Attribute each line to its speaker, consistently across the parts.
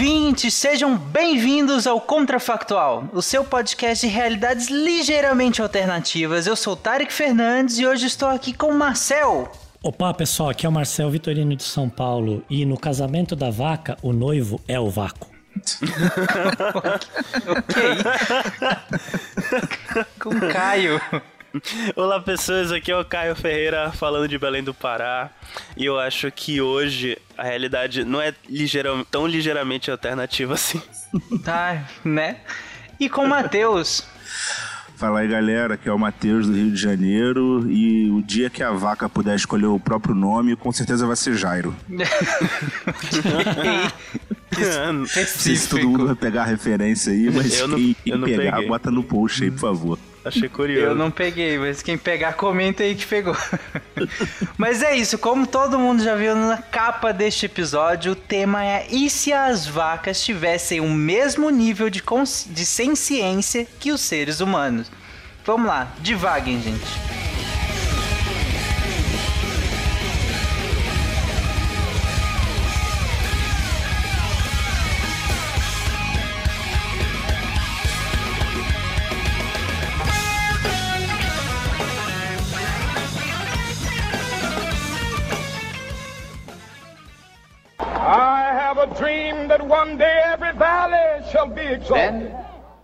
Speaker 1: ouvintes, sejam bem-vindos ao Contrafactual, o seu podcast de realidades ligeiramente alternativas. Eu sou Tarek Fernandes e hoje estou aqui com o Marcel.
Speaker 2: Opa, pessoal, aqui é o Marcel Vitorino de São Paulo e no casamento da vaca, o noivo é o vácuo.
Speaker 1: ok. com Caio.
Speaker 3: Olá pessoas, aqui é o Caio Ferreira falando de Belém do Pará e eu acho que hoje a realidade não é ligeira, tão ligeiramente alternativa assim.
Speaker 1: Tá, né? E com o Matheus.
Speaker 4: Fala aí galera, aqui é o Matheus do Rio de Janeiro e o dia que a vaca puder escolher o próprio nome, com certeza vai ser Jairo. Não sei se todo mundo vai pegar a referência aí, mas
Speaker 3: eu não,
Speaker 4: quem, quem
Speaker 3: eu não
Speaker 4: pegar,
Speaker 3: peguei.
Speaker 4: bota no post aí, por favor.
Speaker 3: Achei curioso.
Speaker 1: Eu não peguei, mas quem pegar, comenta aí que pegou. mas é isso, como todo mundo já viu na capa deste episódio, o tema é e se as vacas tivessem o mesmo nível de, de ciência que os seres humanos? Vamos lá, divaguem, gente.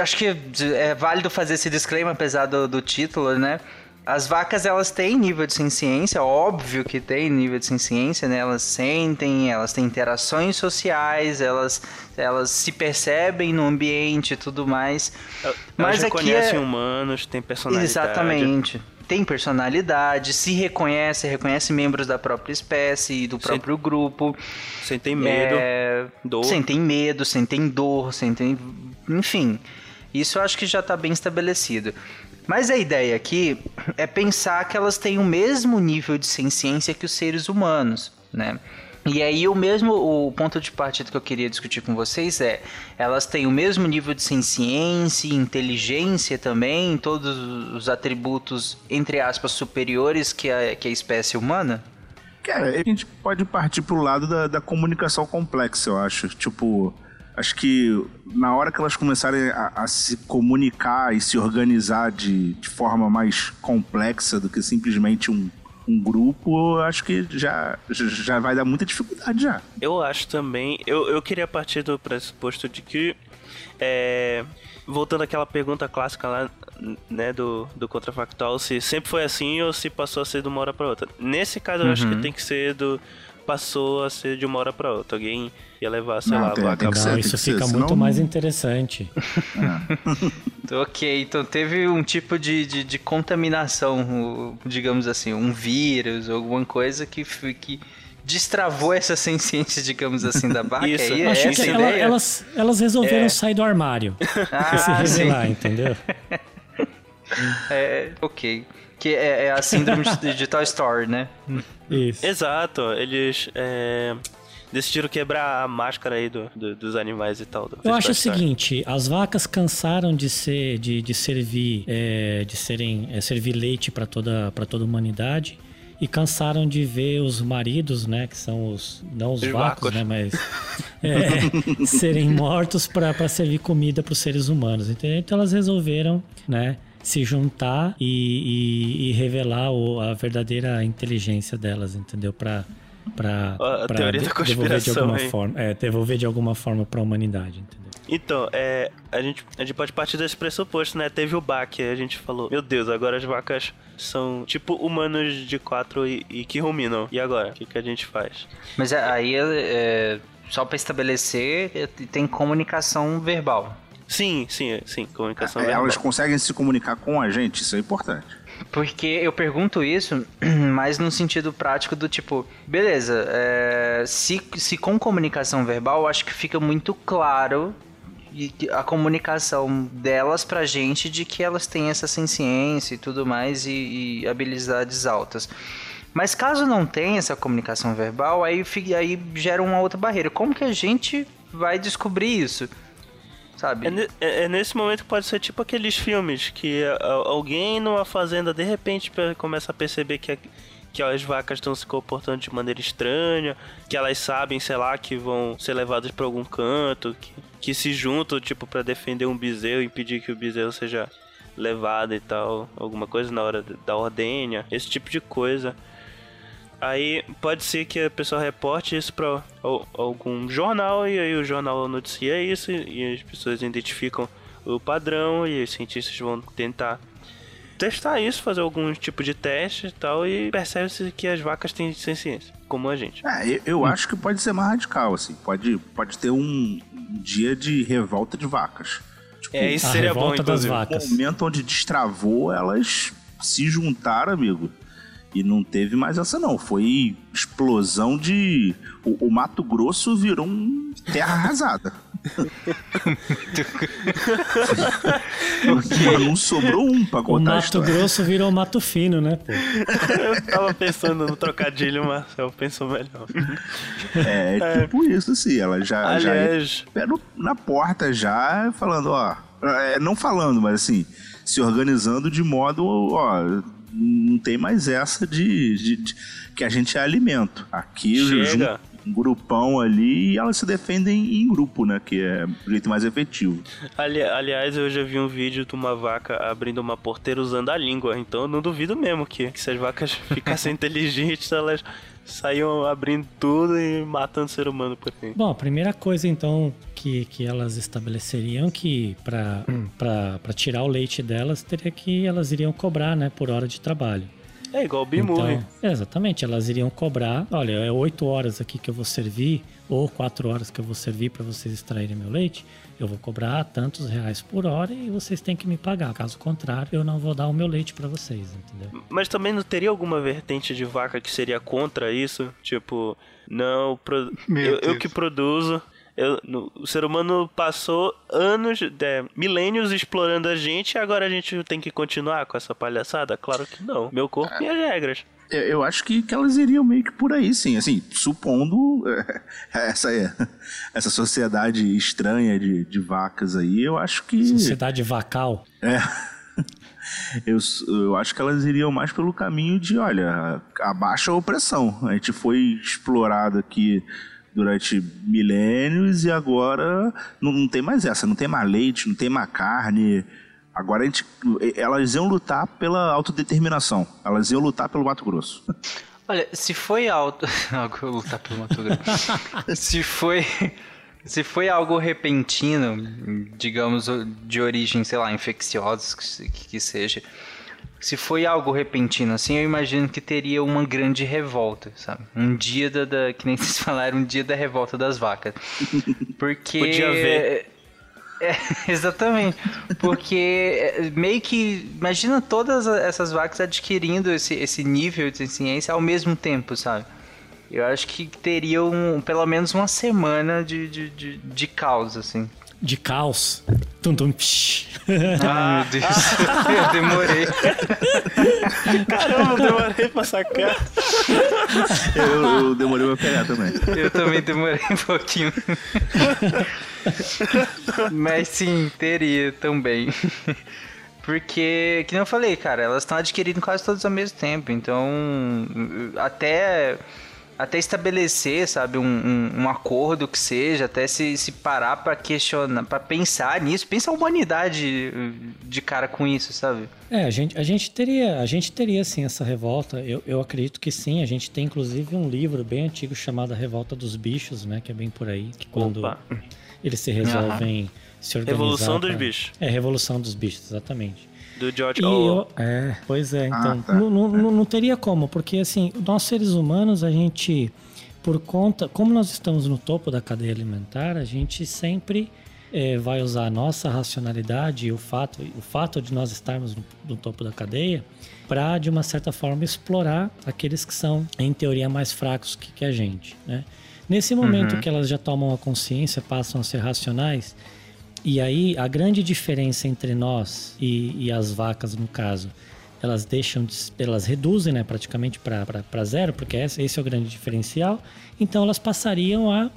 Speaker 1: Acho que é válido fazer esse disclaimer, apesar do, do título, né? As vacas, elas têm nível de ciência, óbvio que tem nível de ciência, né? Elas sentem, elas têm interações sociais, elas, elas se percebem no ambiente e tudo mais.
Speaker 3: Elas
Speaker 1: Mas
Speaker 3: reconhecem
Speaker 1: é...
Speaker 3: humanos, tem personalidade.
Speaker 1: Exatamente. Tem personalidade, se reconhece, reconhece membros da própria espécie e do próprio grupo.
Speaker 3: Sentem medo,
Speaker 1: É,
Speaker 3: dor.
Speaker 1: Sentem medo, sentem dor, sentem. Enfim. Isso eu acho que já está bem estabelecido. Mas a ideia aqui é pensar que elas têm o mesmo nível de ciência que os seres humanos, né? E aí o mesmo o ponto de partida que eu queria discutir com vocês é, elas têm o mesmo nível de ciência, inteligência também, todos os atributos entre aspas superiores que a, que a espécie humana?
Speaker 4: Cara, a gente pode partir pro lado da, da comunicação complexa, eu acho. Tipo, acho que na hora que elas começarem a, a se comunicar e se organizar de, de forma mais complexa do que simplesmente um, um grupo, eu acho que já, já- vai dar muita dificuldade já.
Speaker 3: Eu acho também. Eu, eu queria partir do pressuposto de que. É, voltando àquela pergunta clássica lá, né, do, do contrafactual, se sempre foi assim ou se passou a ser de uma hora pra outra. Nesse caso, eu acho que
Speaker 2: Uhum.
Speaker 3: tem que ser do. Passou a ser de uma hora pra outra. Alguém ia levar, sei
Speaker 4: Não,
Speaker 3: lá,
Speaker 4: tem-
Speaker 3: a vaca.
Speaker 4: tem que
Speaker 2: Não,
Speaker 4: ser,
Speaker 2: isso
Speaker 4: tem que ser,
Speaker 2: fica
Speaker 4: senão
Speaker 2: muito
Speaker 4: não-
Speaker 2: mais interessante.
Speaker 1: Ok, então teve um tipo de, de, de contaminação, digamos assim, um vírus ou alguma coisa que, que destravou essa ciência, digamos assim, da vaca.
Speaker 3: Isso,
Speaker 1: aí,
Speaker 2: Eu
Speaker 1: é
Speaker 2: acho
Speaker 1: essa
Speaker 2: que
Speaker 1: a
Speaker 2: ela- elas, elas resolveram
Speaker 1: É.
Speaker 2: sair do armário
Speaker 1: Ah,
Speaker 2: e se revelar,
Speaker 1: sim.
Speaker 2: entendeu?
Speaker 1: É, ok. Que é, é a síndrome de, de Toy Story, né?
Speaker 2: Isso.
Speaker 3: Exato, eles é, decidiram quebrar a máscara aí do, do- dos animais e tal. do-
Speaker 2: Eu acho
Speaker 3: Toy
Speaker 2: o
Speaker 3: Story.
Speaker 2: seguinte, as vacas cansaram de ser, de, de servir, é, de serem, é, servir leite para toda, para toda a humanidade e cansaram de ver os maridos, né, que são os não os
Speaker 3: Os
Speaker 2: vacos,
Speaker 3: vacos.
Speaker 2: né, mas é, serem mortos para servir comida para os seres humanos. Entendeu? Então elas resolveram, né, se juntar e, e- e revelar o- a verdadeira inteligência delas, entendeu? Para para
Speaker 3: A teoria da
Speaker 2: devolver de
Speaker 3: conspiração,
Speaker 2: alguma
Speaker 3: hein?
Speaker 2: forma, é, devolver de alguma forma para a humanidade, entendeu?
Speaker 3: Então, é, a, gente, a gente pode partir desse pressuposto, né? Teve o baque, aí a gente falou, meu Deus, agora as vacas são tipo humanos de quatro e, e que ruminam. E agora? O que, que a gente faz?
Speaker 1: Mas é- aí é, só para estabelecer, eh, tem comunicação verbal.
Speaker 3: Sim, sim, sim, comunicação
Speaker 4: É,
Speaker 3: verbal.
Speaker 4: Elas conseguem se comunicar com a gente, isso é importante.
Speaker 1: Porque eu pergunto isso, mas no sentido prático do tipo, beleza, é, se, se com comunicação verbal, eu acho que fica muito claro e que a comunicação delas pra gente de que elas têm essa ciência e tudo mais e, e habilidades altas. Mas caso não tenha essa comunicação verbal, aí, aí gera uma outra barreira. Como que a gente vai descobrir isso? Sabe?
Speaker 3: É, é- é nesse momento que pode ser tipo aqueles filmes que a- a- alguém numa fazenda de repente pe- começa a perceber que, a- que as vacas estão se comportando de maneira estranha, que elas sabem, sei lá, que vão ser levadas pra algum canto, que, que se juntam tipo pra defender um bezerro, impedir que o bezerro seja levado e tal, alguma coisa na hora da ordenha, esse tipo de coisa. Aí pode ser que a pessoa reporte isso pra al- algum jornal e aí o jornal noticia isso e as pessoas identificam o padrão e os cientistas vão tentar testar isso, fazer algum tipo de teste e tal e percebe-se que as vacas têm ciência, como a gente.
Speaker 4: É, eu, eu acho que pode ser mais radical, assim. Pode, pode ter um dia de revolta de vacas. Tipo,
Speaker 3: É, isso
Speaker 2: A
Speaker 3: seria bom,
Speaker 2: revolta das
Speaker 3: inclusive.
Speaker 2: vacas.
Speaker 4: O momento onde destravou, elas se juntaram, amigo. E não teve mais essa, não. Foi explosão de. O, o Mato Grosso virou um terra arrasada. Mano, não sobrou um pra
Speaker 2: O
Speaker 4: contar a
Speaker 2: Mato
Speaker 4: história.
Speaker 2: Grosso virou Mato Fino, né, pô?
Speaker 3: Eu tava pensando no trocadilho, Marcel pensou melhor.
Speaker 4: É, tipo isso, assim. Ela já. já
Speaker 3: Aliás,
Speaker 4: pé no- na porta já, falando, ó. é, não falando, mas assim, se organizando de modo, ó. Não tem mais essa de, de- de- que a gente é alimento. Aqui
Speaker 3: Chega.
Speaker 4: junto, um grupão ali e elas se defendem em grupo, né? Que é o jeito mais efetivo.
Speaker 3: ali- aliás, eu já vi um vídeo de uma vaca abrindo uma porteira usando a língua, então eu não duvido mesmo que, que se as vacas ficassem inteligentes, elas saíam abrindo tudo e matando o ser humano por aí.
Speaker 2: Bom, a primeira coisa então que, que elas estabeleceriam que para para tirar o leite delas teria que elas iriam cobrar, né, por hora de trabalho.
Speaker 3: É igual o B-Movie.
Speaker 2: Então, exatamente, elas iriam cobrar. Olha, é oito horas aqui que eu vou servir ou quatro horas que eu vou servir para vocês extraírem meu leite. Eu vou cobrar tantos reais por hora e vocês têm que me pagar. Caso contrário, eu não vou dar o meu leite para vocês, entendeu?
Speaker 3: Mas também não teria alguma vertente de vaca que seria contra isso? Tipo, não, pro- eu, eu que produzo. Eu- no- o ser humano passou anos, é, milênios explorando a gente e agora a gente tem que continuar com essa palhaçada? Claro que não. Meu corpo e as regras.
Speaker 4: Eu, eu acho que, que elas iriam meio que por aí, sim. Assim, supondo essa, essa sociedade estranha de, de vacas aí, eu acho que.
Speaker 2: Sociedade vacal.
Speaker 4: É. Eu, eu acho que elas iriam mais pelo caminho de, olha, abaixa a opressão. A gente foi explorado aqui durante milênios e agora não, não tem mais essa, não tem mais leite, não tem mais carne. Agora a gente, elas iam lutar pela autodeterminação. Elas iam lutar pelo Mato Grosso.
Speaker 1: Olha, se foi algo. lutar pelo Mato Grosso. se foi. Se foi algo repentino, digamos, de origem, sei lá, infecciosa, que, que seja. Se foi algo repentino assim, eu imagino que teria uma grande revolta, sabe? Um dia da, da- que nem vocês falaram, um dia da revolta das vacas. Porque
Speaker 3: Podia ver.
Speaker 1: É, exatamente. Porque é, meio que. Imagina todas essas vacas adquirindo esse, esse nível de ciência ao mesmo tempo, sabe? Eu acho que teria um, pelo menos uma semana de, de, de, de caos, assim.
Speaker 2: De caos. Tum, tum, psh.
Speaker 1: Ai, meu Deus. Eu demorei.
Speaker 3: Caramba, eu demorei pra sacar.
Speaker 4: Eu, eu demorei pra pegar também.
Speaker 1: Eu também demorei um pouquinho. Mas sim, teria também. Porque, que eu falei, cara, elas estão adquirindo quase todas ao mesmo tempo. Então, até, até estabelecer, sabe, um, um, um acordo que seja, até se, se parar pra questionar, pra pensar nisso. Pensa a humanidade de cara com isso, sabe?
Speaker 2: É, a gente, a gente teria, a gente teria sim essa revolta. Eu, eu acredito que sim. A gente tem inclusive um livro bem antigo chamado A Revolta dos Bichos, né? Que é bem por aí. Que quando
Speaker 3: Opa.
Speaker 2: eles se resolvem se organizar.
Speaker 3: Revolução dos
Speaker 2: pra-
Speaker 3: Bichos.
Speaker 2: É, Revolução dos Bichos, exatamente.
Speaker 3: Do George Orwell.
Speaker 2: eu, é, pois é, então,
Speaker 4: tá.
Speaker 2: não, não, não- não teria como, porque assim, nós seres humanos, a gente por conta, como nós estamos no topo da cadeia alimentar, a gente sempre é, vai usar a nossa racionalidade e o fato, o fato de nós estarmos no, no topo da cadeia para, de uma certa forma, explorar aqueles que são, em teoria, mais fracos que, que a gente. Né? Nesse momento
Speaker 1: Uhum.
Speaker 2: que elas já tomam a consciência, passam a ser racionais, e aí a grande diferença entre nós e, e as vacas, no caso, elas deixam, de, elas reduzem né, praticamente para zero, porque esse, esse é o grande diferencial. Então elas passariam a,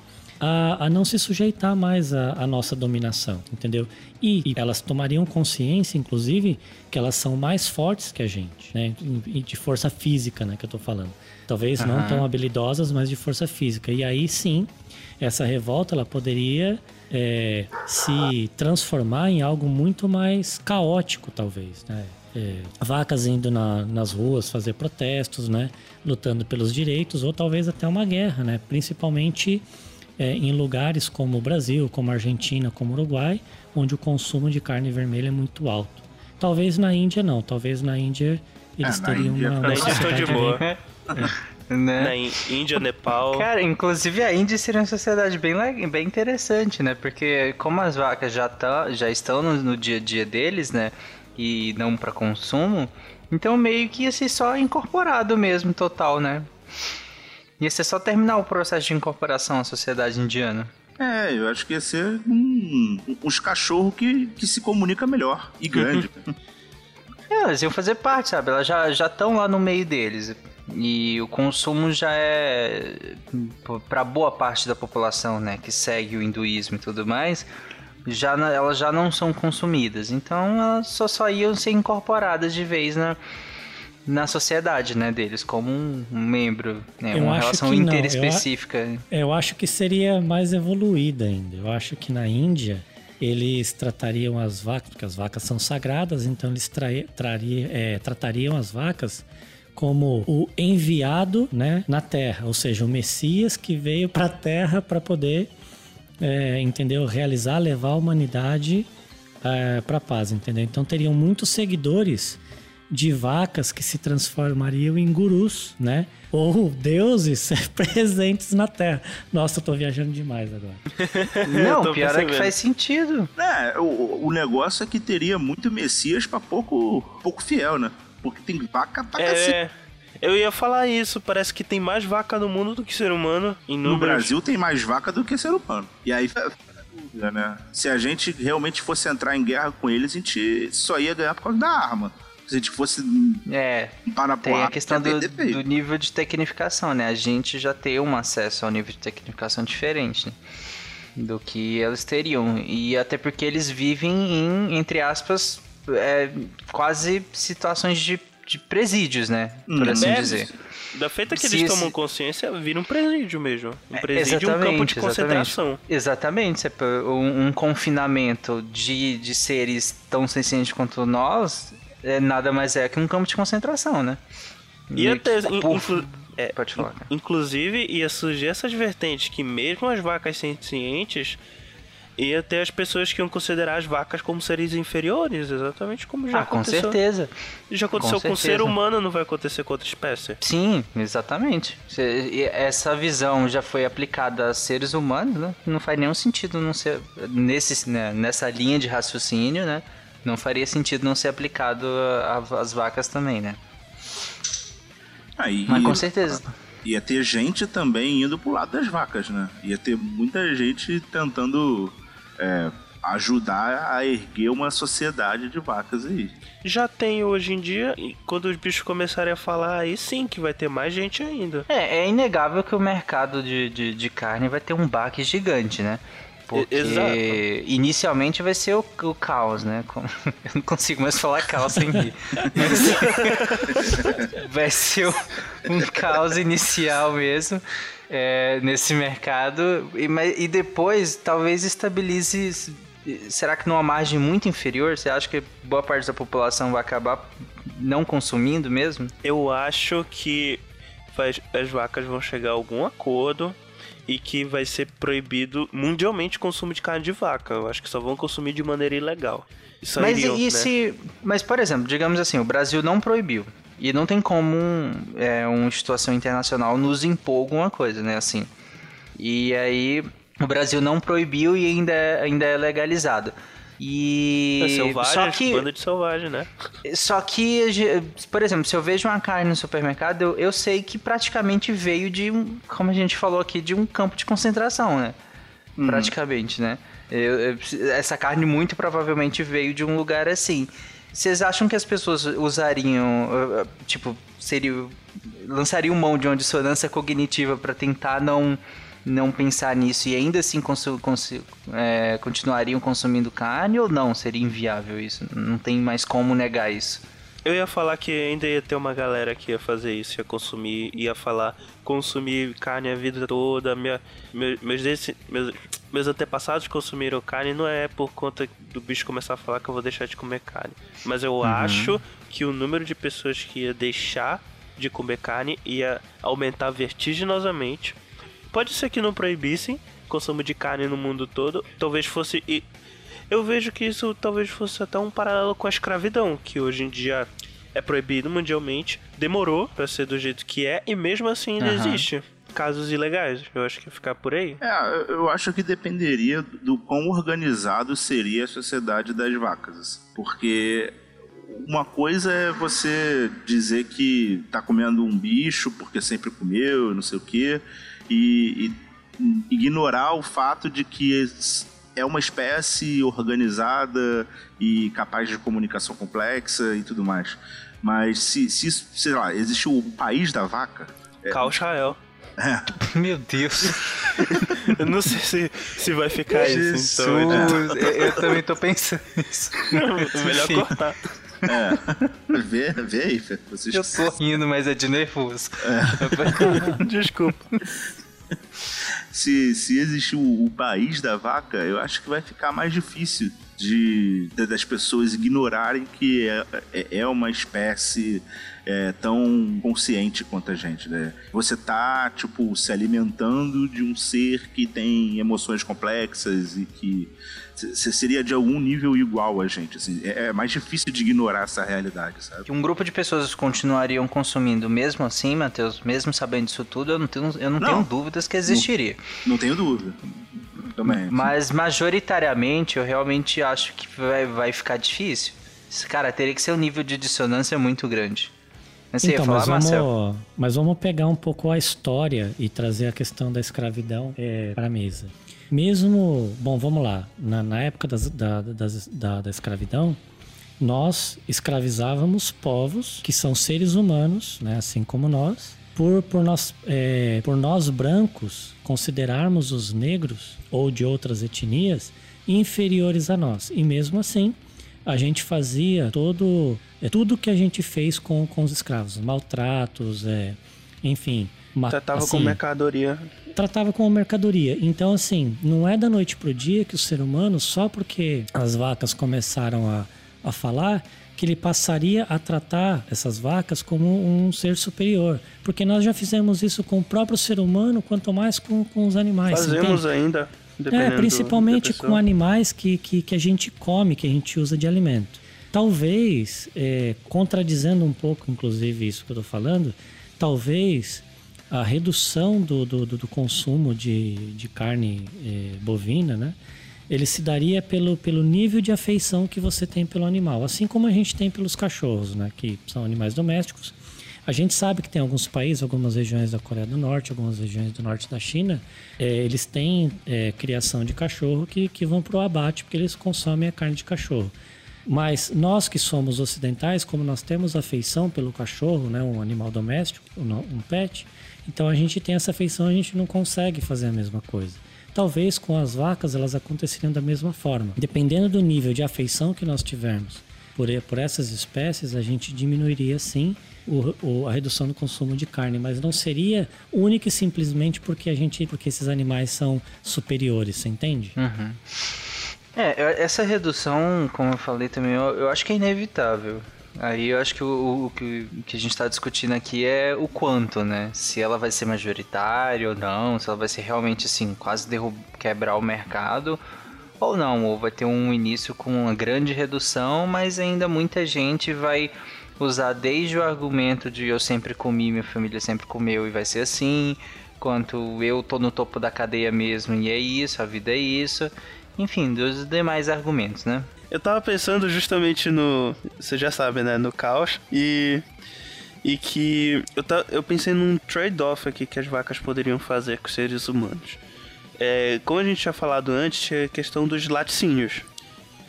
Speaker 2: a, a não se sujeitar mais à, à nossa dominação, entendeu? E, e elas tomariam consciência, inclusive, que elas são mais fortes que a gente, né? De força física, né, que eu tô falando. Talvez não
Speaker 1: Aham.
Speaker 2: tão habilidosas, mas de força física. E aí sim, essa revolta ela poderia é, se transformar em algo muito mais caótico, talvez, né? É, vacas indo na- nas ruas fazer protestos, né? Lutando pelos direitos, ou talvez até uma guerra, né? Principalmente é, em lugares como o Brasil, como a Argentina, como o Uruguai, onde o consumo de carne vermelha é muito alto. Talvez na Índia não, talvez na Índia eles
Speaker 4: É, na
Speaker 2: teriam
Speaker 4: Índia-
Speaker 2: uma,
Speaker 3: Na Índia estão de
Speaker 2: sociedade
Speaker 3: boa.
Speaker 2: bem-
Speaker 1: né?
Speaker 3: Na Índia, Nepal.
Speaker 1: Cara, inclusive a Índia seria uma sociedade bem, bem interessante, né? Porque como as vacas já, tá, já estão no, no dia a dia deles, né? E não para consumo, então meio que ia ser só incorporado mesmo, total, né? Ia ser só terminar o processo de incorporação à sociedade indiana.
Speaker 4: É, eu acho que ia ser um, uns cachorros que, que se comunica melhor e grande.
Speaker 1: É, elas iam fazer parte, sabe? Elas já já estão lá no meio deles. E o consumo já é para boa parte da população, né, que segue o hinduísmo e tudo mais, já elas já não são consumidas. Então elas só só iam ser incorporadas de vez na na sociedade, né, deles como um, membro, né,
Speaker 2: Eu
Speaker 1: uma relação
Speaker 2: não, eu
Speaker 1: interespecífica.
Speaker 2: Eu acho que seria mais evoluída ainda. Eu acho que na Índia eles tratariam as vacas, porque as vacas são sagradas, então eles trai- traria- é, tratariam as vacas como o enviado né, na Terra, ou seja, o Messias que veio para a Terra para poder, é, entendeu, realizar, levar a humanidade para a paz, entendeu? Então teriam muitos seguidores de vacas que se transformariam em gurus, né? Ou deuses presentes na Terra. Nossa, eu tô viajando demais agora.
Speaker 1: Não, pior é que
Speaker 3: percebendo.
Speaker 1: faz sentido.
Speaker 4: É, o, o negócio é que teria muito Messias pra pouco, pouco fiel, né? Porque tem vaca pra cacete.
Speaker 3: É. Eu ia falar isso, parece que tem mais vaca no mundo do que ser humano em
Speaker 4: No. Brasil tem mais vaca do que ser humano. E aí, né? Se a gente realmente fosse entrar em guerra com eles, a gente só ia ganhar por causa da arma. Se a gente fosse
Speaker 1: É,
Speaker 4: para
Speaker 1: Tem a questão do, do nível de tecnificação, né? A gente já tem um acesso ao nível de tecnificação diferente né? do que eles teriam. E até porque eles vivem em, entre aspas, é, quase situações de, de presídios, né? Por
Speaker 4: Hum.
Speaker 1: assim
Speaker 3: É,
Speaker 1: dizer.
Speaker 3: Da feita que
Speaker 1: Se
Speaker 3: eles tomam consciência, vira um presídio mesmo. Um
Speaker 1: É,
Speaker 3: presídio e um campo de concentração.
Speaker 1: Exatamente. Um, um confinamento de, de seres tão sencientes quanto nós é, nada mais é que um campo de concentração, né?
Speaker 3: E
Speaker 1: Por-
Speaker 3: inclu- é,
Speaker 1: Pode falar, cara.
Speaker 3: Inclusive, ia surgir essas vertentes que mesmo as vacas sencientes, ia ter as pessoas que iam considerar as vacas como seres inferiores, exatamente como já
Speaker 1: Ah, com
Speaker 3: aconteceu.
Speaker 1: certeza.
Speaker 3: Já aconteceu com,
Speaker 1: Com
Speaker 3: o ser humano, não vai acontecer com outra espécie.
Speaker 1: Sim, exatamente. Essa visão já foi aplicada a seres humanos, né? Não faz nenhum sentido não ser nesse, né, nessa linha de raciocínio, né? Não faria sentido não ser aplicado às vacas também, né?
Speaker 4: Aí,
Speaker 1: Mas com certeza.
Speaker 4: Ia ter gente também indo pro lado das vacas, né? Ia ter muita gente tentando é, ajudar a erguer uma sociedade de vacas aí.
Speaker 3: Já tem hoje em dia, e quando os bichos começarem a falar, aí sim que vai ter mais gente ainda.
Speaker 1: É, é inegável que o mercado de, de, de carne vai ter um baque gigante, né? Porque
Speaker 3: exato.
Speaker 1: inicialmente vai ser o, o caos, né? Eu não consigo mais falar caos sem rir. Mas vai ser o- um caos inicial mesmo é, nesse mercado. E, mas- e depois talvez estabilize. Será que numa margem muito inferior? Você acha que boa parte da população vai acabar não consumindo mesmo?
Speaker 3: Eu acho que as vacas vão chegar a algum acordo e que vai ser proibido mundialmente o consumo de carne de vaca. Eu acho que só vão consumir de maneira ilegal. Isso
Speaker 1: Mas
Speaker 3: iriam,
Speaker 1: e
Speaker 3: né?
Speaker 1: se. Mas, por exemplo, digamos assim, o Brasil não proibiu. E não tem como é, uma situação internacional nos impor alguma coisa, né? Assim. E aí o Brasil não proibiu e ainda é, ainda é legalizado. E.
Speaker 3: É selvagem,
Speaker 1: só que,
Speaker 3: banda de selvagem, né?
Speaker 1: Só que, por exemplo, se eu vejo uma carne no supermercado, eu, eu sei que praticamente veio de um. Como a gente falou aqui, de um campo de concentração, né? Uhum. Praticamente, né? Eu, eu, essa carne muito provavelmente veio de um lugar assim. Vocês acham que as pessoas usariam, tipo, seria lançariam mão de uma dissonância cognitiva para tentar não não pensar nisso e ainda assim consu, consu, é, continuariam consumindo carne ou não? Seria inviável isso? Não tem mais como negar isso.
Speaker 3: Eu ia falar que ainda ia ter uma galera que ia fazer isso, ia consumir, ia falar consumir carne a vida toda. Minha, meus, meus, meus, meus antepassados consumiram carne não é por conta do bicho começar a falar que eu vou deixar de comer carne. Mas eu uhum. acho que o número de pessoas que ia deixar de comer carne ia aumentar vertiginosamente Pode ser que não proibissem consumo de carne no mundo todo. Talvez fosse. E eu vejo que isso talvez fosse até um paralelo com a escravidão, que hoje em dia é proibido mundialmente. Demorou para ser do jeito que é, e mesmo assim ainda uhum. existe casos ilegais. Eu acho que ia ficar por aí.
Speaker 4: É, eu acho que dependeria do quão organizado seria a sociedade das vacas. Porque uma coisa é você dizer que tá comendo um bicho porque sempre comeu, não sei o quê e, e ignorar o fato de que é uma espécie organizada e capaz de comunicação complexa e tudo mais. Mas se, se sei lá, existe o país da vaca.
Speaker 3: É... Israel.
Speaker 1: É. Meu Deus.
Speaker 3: eu não sei se, se vai ficar
Speaker 1: Jesus,
Speaker 3: isso. Então,
Speaker 1: eu, eu, também tô pensando nisso.
Speaker 3: melhor Enfim. cortar.
Speaker 4: É. Vê, vê aí, Fê.
Speaker 1: Vocês... Eu tô rindo, mas é de nervoso.
Speaker 3: É. Desculpa.
Speaker 4: Se, se existir o, o, país da vaca, eu acho que vai ficar mais difícil de, de das pessoas ignorarem que é, é, é uma espécie é, tão consciente quanto a gente, né? Você tá, tipo, se alimentando de um ser que tem emoções complexas e que seria de algum nível igual a gente. Assim, é, é mais difícil de ignorar essa realidade, sabe?
Speaker 1: Que um grupo de pessoas continuariam consumindo mesmo assim, Matheus, mesmo sabendo disso tudo, eu não tenho, eu não, não tenho dúvidas que existiria.
Speaker 4: Não, não tenho dúvida. Também.
Speaker 1: Mas majoritariamente eu realmente acho que vai, vai ficar difícil. Cara, teria que ser um nível de dissonância muito grande.
Speaker 2: Você então, falar, mas, vamos, mas vamos pegar um pouco a história e trazer a questão da escravidão é, para a mesa. Mesmo, bom, vamos lá, na, na época das, da, das, da, da escravidão, nós escravizávamos povos que são seres humanos, né, assim como nós, por, por, nós, é, por nós brancos considerarmos os negros ou de outras etnias inferiores a nós. E mesmo assim, a gente fazia todo é tudo que a gente fez com, com os escravos, maltratos, é, enfim.
Speaker 3: Tratava assim, como mercadoria
Speaker 2: tratava como mercadoria. Então, assim, não é da noite pro dia que o ser humano, só porque as vacas começaram a, a falar, que ele passaria a tratar essas vacas como um ser superior. Porque nós já fizemos isso com o próprio ser humano, quanto mais com, com os animais.
Speaker 3: Fazemos ainda.
Speaker 2: É, principalmente com animais que, que, que a gente come, que a gente usa de alimento. Talvez, é, contradizendo um pouco, inclusive, isso que eu estou falando, talvez a redução do, do, do consumo de, de carne eh, bovina, né? Ele se daria pelo, pelo nível de afeição que você tem pelo animal, assim como a gente tem pelos cachorros, né? Que são animais domésticos. A gente sabe que tem alguns países, algumas regiões da Coreia do Norte, algumas regiões do norte da China, eh, eles têm eh, criação de cachorro que, que vão para o abate porque eles consomem a carne de cachorro. Mas nós que somos ocidentais, como nós temos afeição pelo cachorro, né, um animal doméstico, um pet, então a gente tem essa afeição, a gente não consegue fazer a mesma coisa. Talvez com as vacas elas aconteceriam da mesma forma. Dependendo do nível de afeição que nós tivermos por, por essas espécies, a gente diminuiria sim o, o, a redução do consumo de carne, mas não seria única e simplesmente porque a gente, porque esses animais são superiores, você entende?
Speaker 1: Uhum. É, essa redução, como eu falei também, eu, eu acho que é inevitável. Aí eu acho que o, o, que, o que a gente está discutindo aqui é o quanto, né? Se ela vai ser majoritária ou não, se ela vai ser realmente assim, quase quebrar o mercado ou não, ou vai ter um início com uma grande redução, mas ainda muita gente vai usar desde o argumento de eu sempre comi, minha família sempre comeu e vai ser assim, quanto eu tô no topo da cadeia mesmo e é isso, a vida é isso. Enfim, dos demais argumentos, né?
Speaker 3: Eu tava pensando justamente no. Você já sabe, né? No caos. E. E que. Eu, ta, eu pensei num trade-off aqui que as vacas poderiam fazer com os seres humanos. É, como a gente tinha falado antes, a questão dos laticínios.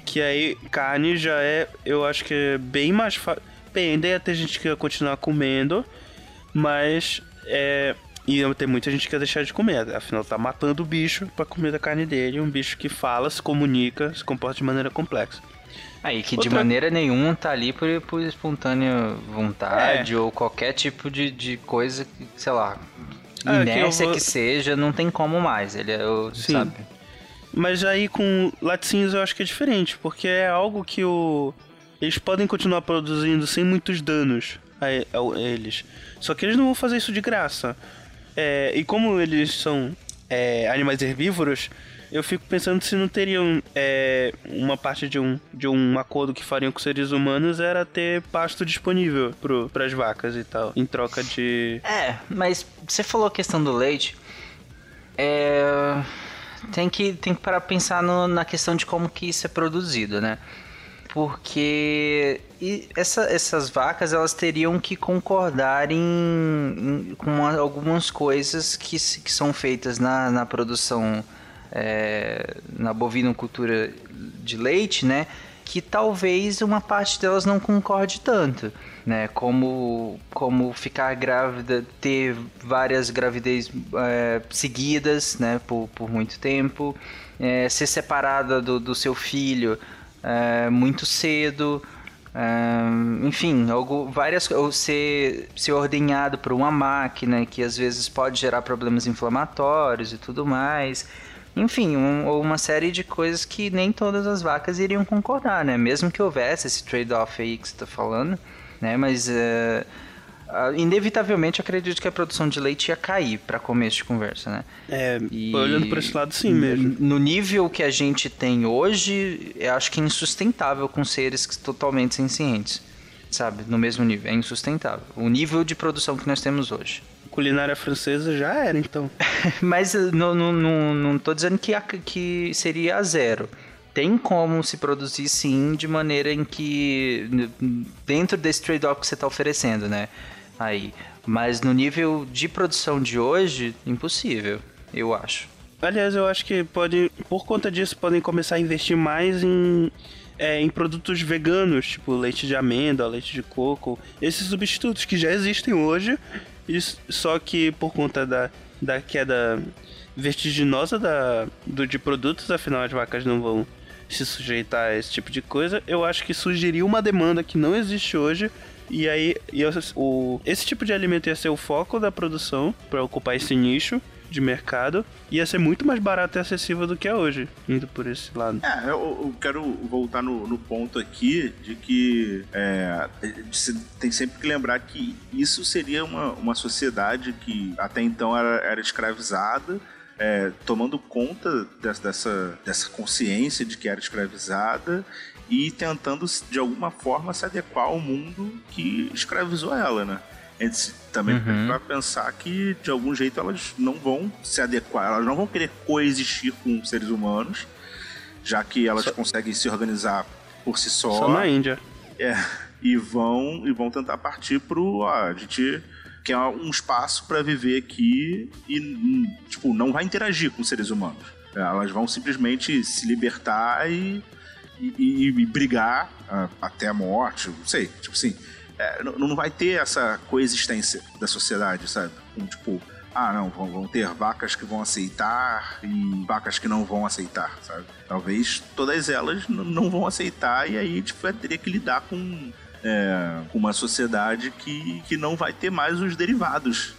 Speaker 3: Que aí carne já é. Eu acho que é bem mais fácil. Bem, ainda ia ter gente que ia continuar comendo. Mas. É, e tem muita gente que quer deixar de comer, afinal tá matando o bicho para comer da carne dele, um bicho que fala, se comunica, se comporta de maneira complexa.
Speaker 1: Aí que Outra... de maneira nenhuma tá ali por, por espontânea vontade é. ou qualquer tipo de, de coisa, sei lá, ah, inércia que, vou... que, seja, não tem como mais, ele é, o, sabe?
Speaker 3: Mas aí com laticínios eu acho que é diferente, porque é algo que o... eles podem continuar produzindo sem muitos danos a, a eles. Só que eles não vão fazer isso de graça. É, e como eles são é, animais herbívoros, eu fico pensando se não teriam é, uma parte de um, de um acordo que fariam com seres humanos era ter pasto disponível para as vacas e tal, em troca de.
Speaker 1: É, mas você falou a questão do leite. É, tem que tem que parar pensar no, na questão de como que isso é produzido, né? Porque essa, essas vacas elas teriam que concordar em, em, com algumas coisas que, que são feitas na, na produção é, na bovinocultura de leite, né? Que talvez uma parte delas não concorde tanto, né? Como, como ficar grávida, ter várias gravidez é, seguidas, né? Por, por muito tempo, é, ser separada do, do seu filho é, muito cedo. É, enfim, algo, várias ou ser, ser ordenhado por uma máquina que às vezes pode gerar problemas inflamatórios e tudo mais. Enfim, um, uma série de coisas que nem todas as vacas iriam concordar, né? Mesmo que houvesse esse trade-off aí que você está falando, né? Mas uh, inevitavelmente acredito que a produção de leite ia cair para começo de conversa, né?
Speaker 3: É, e olhando por esse lado sim mesmo.
Speaker 1: No nível que a gente tem hoje, eu acho que é insustentável com seres totalmente sencientes, sabe? No mesmo nível, é insustentável. O nível de produção que nós temos hoje.
Speaker 3: Culinária francesa já era, então.
Speaker 1: Mas não, não, não, não tô dizendo que, a, que seria a zero tem como se produzir sim de maneira em que dentro desse trade-off que você está oferecendo, né? Aí. Mas no nível de produção de hoje, impossível, eu acho.
Speaker 3: Aliás, eu acho que pode, por conta disso, podem começar a investir mais em, é, em produtos veganos, tipo leite de amêndoa, leite de coco, esses substitutos que já existem hoje, só que por conta da, da queda vertiginosa da, do, de produtos, afinal as vacas não vão se sujeitar a esse tipo de coisa, eu acho que surgiria uma demanda que não existe hoje e aí, e o, esse tipo de alimento ia ser o foco da produção para ocupar esse nicho de mercado ia ser muito mais barato e acessível do que é hoje, indo por esse lado.
Speaker 4: É, eu, eu quero voltar no, no, ponto aqui de que é, tem sempre que lembrar que isso seria uma, uma sociedade que até então era, era escravizada. É, tomando conta dessa, dessa, consciência de que era escravizada e tentando de alguma forma se adequar ao mundo que escravizou ela, né? A gente também uhum. vai pensar que de algum jeito elas não vão se adequar, elas não vão querer coexistir com seres humanos, já que elas só... conseguem se organizar por si só.
Speaker 3: Só na Índia.
Speaker 4: É, e vão e vão tentar partir pro, ó, a gente quer um espaço para viver aqui e tipo não vai interagir com seres humanos. Elas vão simplesmente se libertar e e, e, brigar uh, até a morte, não sei, tipo assim. É, não, vai ter essa coexistência da sociedade, sabe? Um, tipo, ah, não, vão, vão, ter vacas que vão aceitar e vacas que não vão aceitar, sabe? Talvez todas elas não vão aceitar e aí a gente teria que lidar com é, uma sociedade que, que não vai ter mais os derivados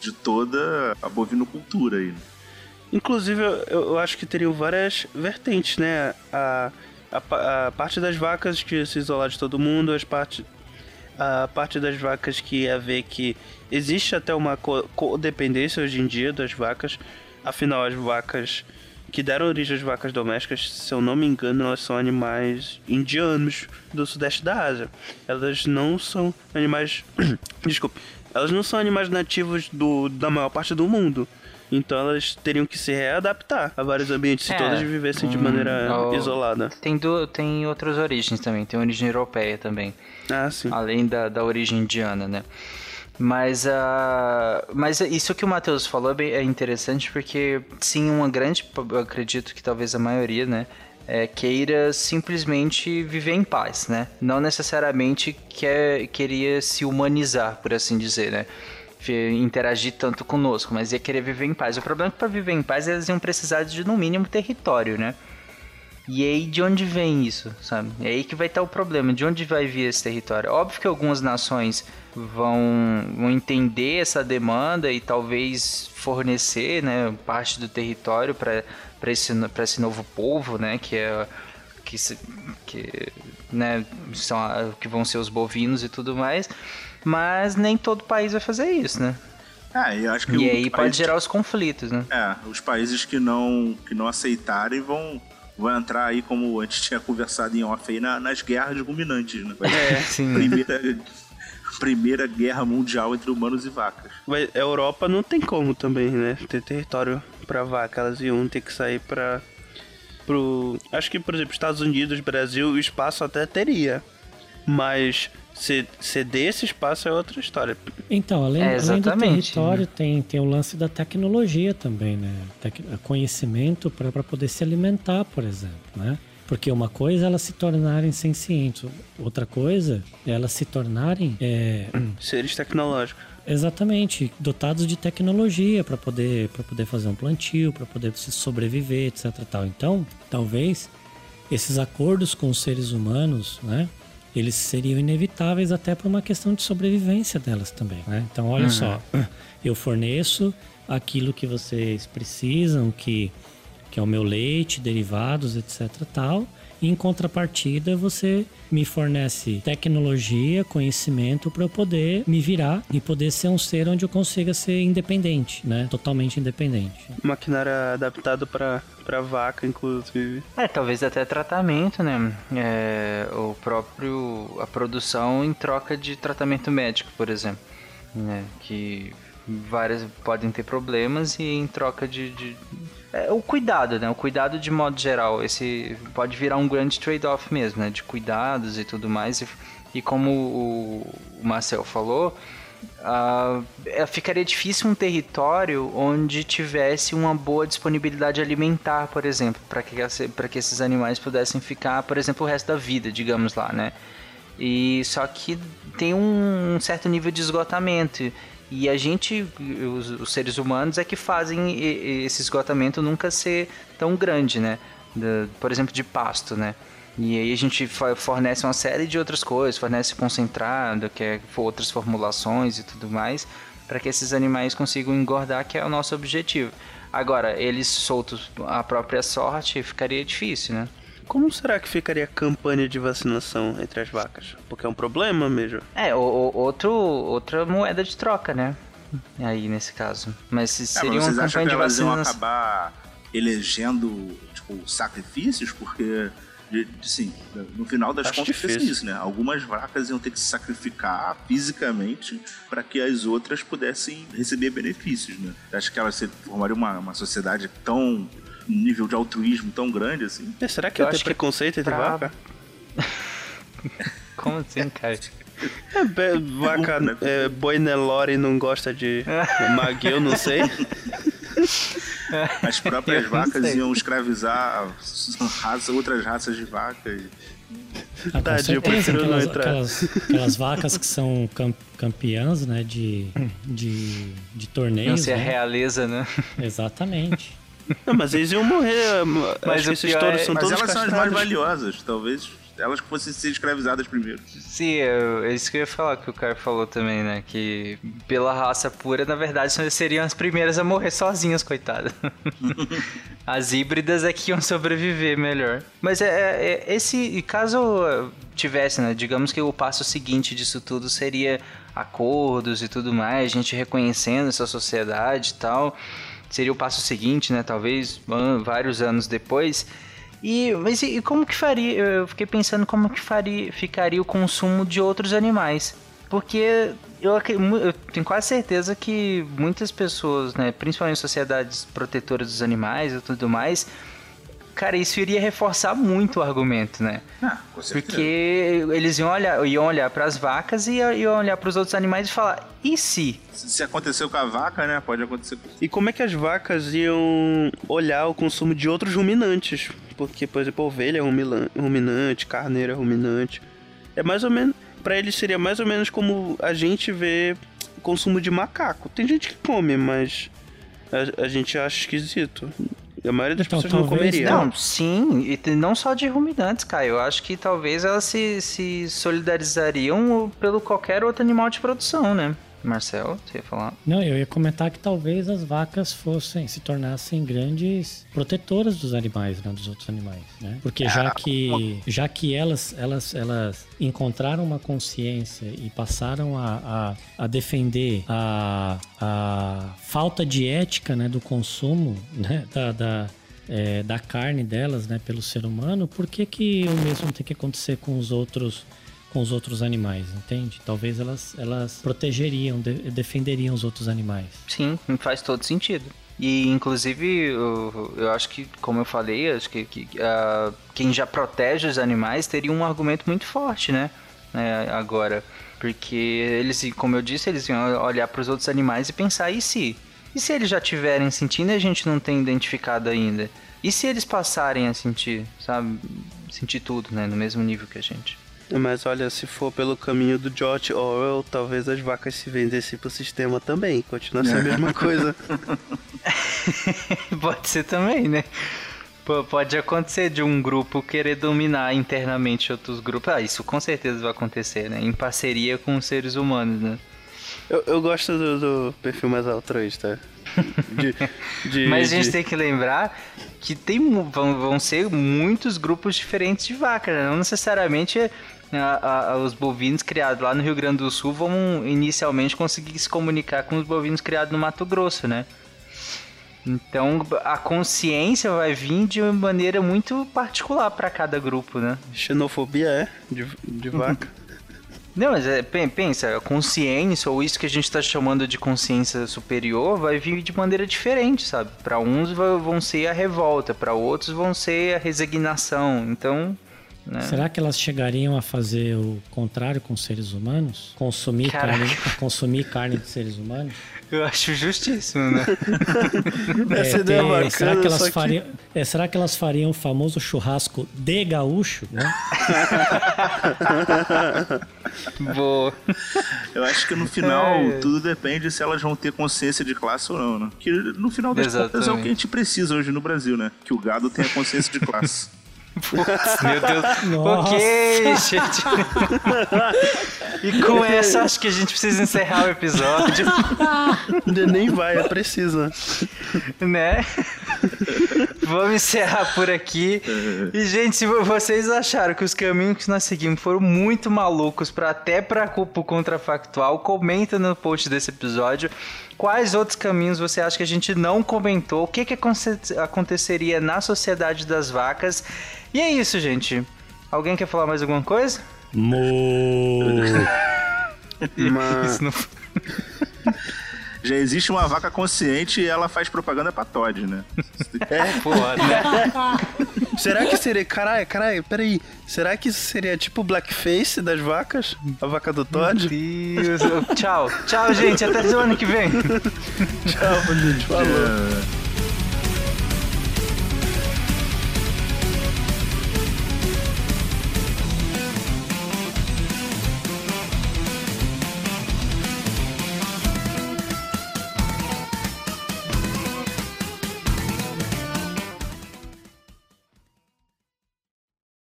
Speaker 4: de toda a bovinocultura aí. Né?
Speaker 3: Inclusive, eu, eu acho que teriam várias vertentes, né? A, a, a, parte das vacas que se isolar de todo mundo, as parte, a parte das vacas que ia ver que existe até uma codependência hoje em dia das vacas. Afinal, as vacas que deram origem às vacas domésticas, se eu não me engano, elas são animais indianos do sudeste da Ásia. Elas não são animais. Desculpe. Elas não são animais nativos do, da maior parte do mundo. Então elas teriam que se readaptar a vários ambientes se
Speaker 1: É,
Speaker 3: todas vivessem de
Speaker 1: hum,
Speaker 3: maneira
Speaker 1: o-
Speaker 3: isolada.
Speaker 1: Tem, du- tem outras origens também, tem origem europeia também.
Speaker 3: Ah, sim.
Speaker 1: Além da, da origem indiana, né? Mas, ah, mas isso que o Matheus falou é, é interessante porque, sim, uma grande, acredito que talvez a maioria, né? é, queira simplesmente viver em paz, né? Não necessariamente quer, queria se humanizar, por assim dizer, né? Interagir tanto conosco, mas ia querer viver em paz. O problema é que para viver em paz eles iam precisar de, no mínimo, território, né? E aí, de onde vem isso, sabe? É aí que vai estar o problema, de onde vai vir esse território. Óbvio que algumas nações vão, vão entender essa demanda e talvez fornecer, né, parte do território para esse, pra esse novo povo, né, que é que, que né, são que vão ser os bovinos e tudo mais, mas nem todo país vai fazer isso, né?
Speaker 4: É, e acho que
Speaker 1: E aí pode
Speaker 4: país-
Speaker 1: gerar os conflitos, né?
Speaker 4: É, os países que não, que não aceitarem vão, vão entrar aí, como a gente tinha conversado em off aí, na- nas guerras ruminantes, né? Vai
Speaker 3: É,
Speaker 1: sim.
Speaker 4: Primeira, primeira guerra mundial entre humanos e vacas.
Speaker 3: Mas a Europa não tem como também, né? Ter território pra vaca. Elas iam ter que sair pra. Pro. Acho que, por exemplo, Estados Unidos, Brasil, o espaço até teria. Mas ceder esse espaço é outra história.
Speaker 2: Então, além,
Speaker 1: É,
Speaker 2: além do território, tem, tem o lance da tecnologia também, né? Tec- conhecimento para poder se alimentar, por exemplo, né? Porque uma coisa é elas se tornarem sencientes, outra coisa é elas se tornarem é,
Speaker 3: Seres tecnológicos.
Speaker 2: exatamente dotados de tecnologia para poder para poder fazer um plantio, para poder se sobreviver, etc. Tal. Então, talvez esses acordos com os seres humanos, né? Eles seriam inevitáveis até por uma questão de sobrevivência delas também, né? Então, olha só, eu forneço aquilo que vocês precisam, que que é o meu leite, derivados, etc. tal. E em contrapartida, você me fornece tecnologia, conhecimento para eu poder me virar e poder ser um ser onde eu consiga ser independente, né? Totalmente independente.
Speaker 3: Maquinário adaptado pra, pra vaca, inclusive.
Speaker 1: É, talvez até tratamento, né? É, o próprio. a produção em troca de tratamento médico, por exemplo. Né? Que várias podem ter problemas e em troca de. de- é, o cuidado, né? O cuidado de modo geral. Esse pode virar um grande trade-off mesmo, né? De cuidados e tudo mais. E, e como o Marcel falou. É, ficaria difícil um território onde tivesse uma boa disponibilidade alimentar, por exemplo, para que, que esses animais pudessem ficar, por exemplo, o resto da vida, digamos lá, né? E só que tem um certo nível de esgotamento. E a gente, os, os seres humanos, é que fazem esse esgotamento nunca ser tão grande, né? Por exemplo, de pasto, né? E aí a gente fornece uma série de outras coisas, fornece concentrado, que é outras formulações e tudo mais, para que esses animais consigam engordar, que é o nosso objetivo. Agora, eles soltos à própria sorte, ficaria difícil, né?
Speaker 3: Como será que ficaria a campanha de vacinação entre as vacas? Porque é um problema mesmo.
Speaker 1: É, o, o- outro, outra moeda de troca, né? Aí, nesse caso. Mas se
Speaker 4: É,
Speaker 1: seria
Speaker 4: mas
Speaker 1: uma
Speaker 4: vocês acham
Speaker 1: campanha
Speaker 4: que
Speaker 1: de vacinação...
Speaker 4: acabar elegendo, tipo, sacrifícios? Porque, de- de- assim, no final das
Speaker 3: Acho
Speaker 4: contas, é
Speaker 3: difícil.
Speaker 4: isso, né? Algumas vacas iam ter que se sacrificar fisicamente para que as outras pudessem receber benefícios, né? Acho que elas se- formariam uma, uma sociedade tão... um nível de altruísmo tão grande, assim.
Speaker 3: E será que
Speaker 1: Eu acho que
Speaker 3: preconceito entre
Speaker 1: pra-
Speaker 3: vaca?
Speaker 1: Como assim, cara?
Speaker 3: É, be- vaca,
Speaker 4: né?
Speaker 3: é, boi Nelore não gosta de Maguil, não sei.
Speaker 4: As próprias
Speaker 1: não
Speaker 4: vacas
Speaker 1: sei.
Speaker 4: iam escravizar raça, outras raças de vacas.
Speaker 2: Ah,
Speaker 3: Tadinho, prefiro não
Speaker 2: aquelas,
Speaker 3: entrar.
Speaker 2: aquelas, aquelas vacas que são cam- campeãs, né, de, de, de
Speaker 1: Não
Speaker 2: torneios,
Speaker 1: ser a
Speaker 2: né?
Speaker 1: realeza, né?
Speaker 2: Exatamente.
Speaker 3: Não, mas eles iam morrer.
Speaker 1: Mas
Speaker 3: Acho que esses touros
Speaker 1: é-
Speaker 3: são
Speaker 4: Mas
Speaker 3: todos
Speaker 4: elas são as
Speaker 3: castrados.
Speaker 4: mais valiosas. Talvez elas fossem ser escravizadas primeiro.
Speaker 1: Sim, é, é isso que eu ia falar, que o cara falou também, né? Que pela raça pura, na verdade, seriam as primeiras a morrer sozinhas, coitadas. as híbridas é que iam sobreviver melhor. Mas é, é- é- esse, caso tivesse, né? Digamos que o passo seguinte disso tudo seria acordos e tudo mais, gente reconhecendo essa sociedade e tal. seria o passo seguinte, né? Talvez vários anos depois. E, mas e, como que faria? Eu fiquei pensando como que faria, ficaria o consumo de outros animais. Porque eu, eu tenho quase certeza que muitas pessoas, né, principalmente sociedades protetoras dos animais e tudo mais, cara, isso iria reforçar muito o argumento, né?
Speaker 4: Ah, com certeza.
Speaker 1: Porque eles iam olhar, iam olhar para as vacas e iam olhar para os outros animais e falar: e se?
Speaker 4: Se aconteceu com a vaca, né? Pode acontecer com
Speaker 3: E como é que as vacas iam olhar o consumo de outros ruminantes? Porque, por exemplo, ovelha é ruminante, carneiro é ruminante. É mais ou menos. Pra eles seria mais ou menos como a gente vê consumo de macaco. Tem gente que come, mas a, a gente acha esquisito. A maioria das
Speaker 2: Então,
Speaker 3: pessoas não
Speaker 2: talvez
Speaker 3: comeria.
Speaker 1: Não, sim, e não só de ruminantes, Caio. Eu acho que talvez elas se, se solidarizariam pelo qualquer outro animal de produção, né? Marcel, você ia falar?
Speaker 2: Não, eu ia comentar que talvez as vacas fossem, se tornassem grandes protetoras dos animais, né, dos outros animais, né? Porque já que, já que elas, elas, elas encontraram uma consciência e passaram a, a, a defender a, a falta de ética, né, do consumo, né, da, da, é, da carne delas, né, pelo ser humano, por que que o mesmo tem que acontecer com os outros com os outros animais, entende? Talvez elas, elas protegeriam, de- defenderiam os outros animais.
Speaker 1: Sim, faz todo sentido. E inclusive eu, eu acho que, como eu falei, acho que, que, ah, quem já protege os animais teria um argumento muito forte, né? É, agora. Porque eles, como eu disse, eles iam olhar para os outros animais e pensar, e se? E se eles já tiverem sentindo e a gente não tem identificado ainda? E se eles passarem a sentir, sabe? Sentir tudo, né? No mesmo nível que a gente.
Speaker 3: Mas olha, se for pelo caminho do George Orwell, talvez as vacas se vendessem pro sistema também. Continua sendo a mesma coisa.
Speaker 1: Pode ser também, né? Pô, Pode acontecer de um grupo querer dominar internamente outros grupos. Ah, isso com certeza vai acontecer, né? Em parceria com os seres humanos, né?
Speaker 3: Eu, eu gosto do, do perfil mais altruísta. De, de,
Speaker 1: Mas a gente
Speaker 3: de-
Speaker 1: tem que lembrar que tem, vão, vão ser muitos grupos diferentes de vaca, né? Não necessariamente a- a- os bovinos criados lá no Rio Grande do Sul vão inicialmente conseguir se comunicar com os bovinos criados no Mato Grosso, né? Então a consciência vai vir de uma maneira muito particular para cada grupo, né?
Speaker 3: Xenofobia é de, de vaca.
Speaker 1: Não, mas é, pen- pensa, a consciência, ou isso que a gente está chamando de consciência superior, vai vir de maneira diferente, sabe? Para uns vão ser a revolta, para outros vão ser a resignação. Então, né?
Speaker 2: Será que elas chegariam a fazer o contrário com seres humanos? Consumir
Speaker 1: Caraca.
Speaker 2: carne, consumir carne de seres humanos?
Speaker 1: eu acho justíssimo, né?
Speaker 3: Essa
Speaker 2: É,
Speaker 3: ideia é
Speaker 2: ter-
Speaker 3: bacana,
Speaker 2: será, que elas
Speaker 3: só que-
Speaker 2: fariam, é, será que elas fariam o famoso churrasco de gaúcho? Né?
Speaker 1: Vou.
Speaker 4: Eu acho que no final
Speaker 1: É.
Speaker 4: tudo depende se elas vão ter consciência de classe ou não, né? Que no final das contas é o que
Speaker 1: Exatamente.
Speaker 4: a gente precisa hoje no Brasil, né? Que o gado tenha consciência de classe.
Speaker 1: Putz, meu Deus.
Speaker 2: Nossa.
Speaker 1: Ok, gente. e com essa, acho que a gente precisa encerrar o episódio,
Speaker 3: Ainda Nem vai, é precisa.
Speaker 1: né? Vamos encerrar por aqui. E, gente, se vo- vocês acharam que os caminhos que nós seguimos foram muito malucos para até para o contrafactual, comenta no post desse episódio. Quais outros caminhos você acha que a gente não comentou? O que, que aconte- aconteceria na sociedade das vacas? E é isso, gente. Alguém quer falar mais alguma coisa?
Speaker 3: Mas
Speaker 1: Isso não...
Speaker 4: Já existe uma vaca consciente e ela faz propaganda pra Todd, né?
Speaker 1: Foda, né?
Speaker 3: será que seria. Caralho, caralho, peraí. Será que isso seria tipo o blackface das vacas? A vaca do Todd?
Speaker 1: Deus. Tchau. Tchau, gente. Até semana que vem.
Speaker 3: Tchau, gente. Falou.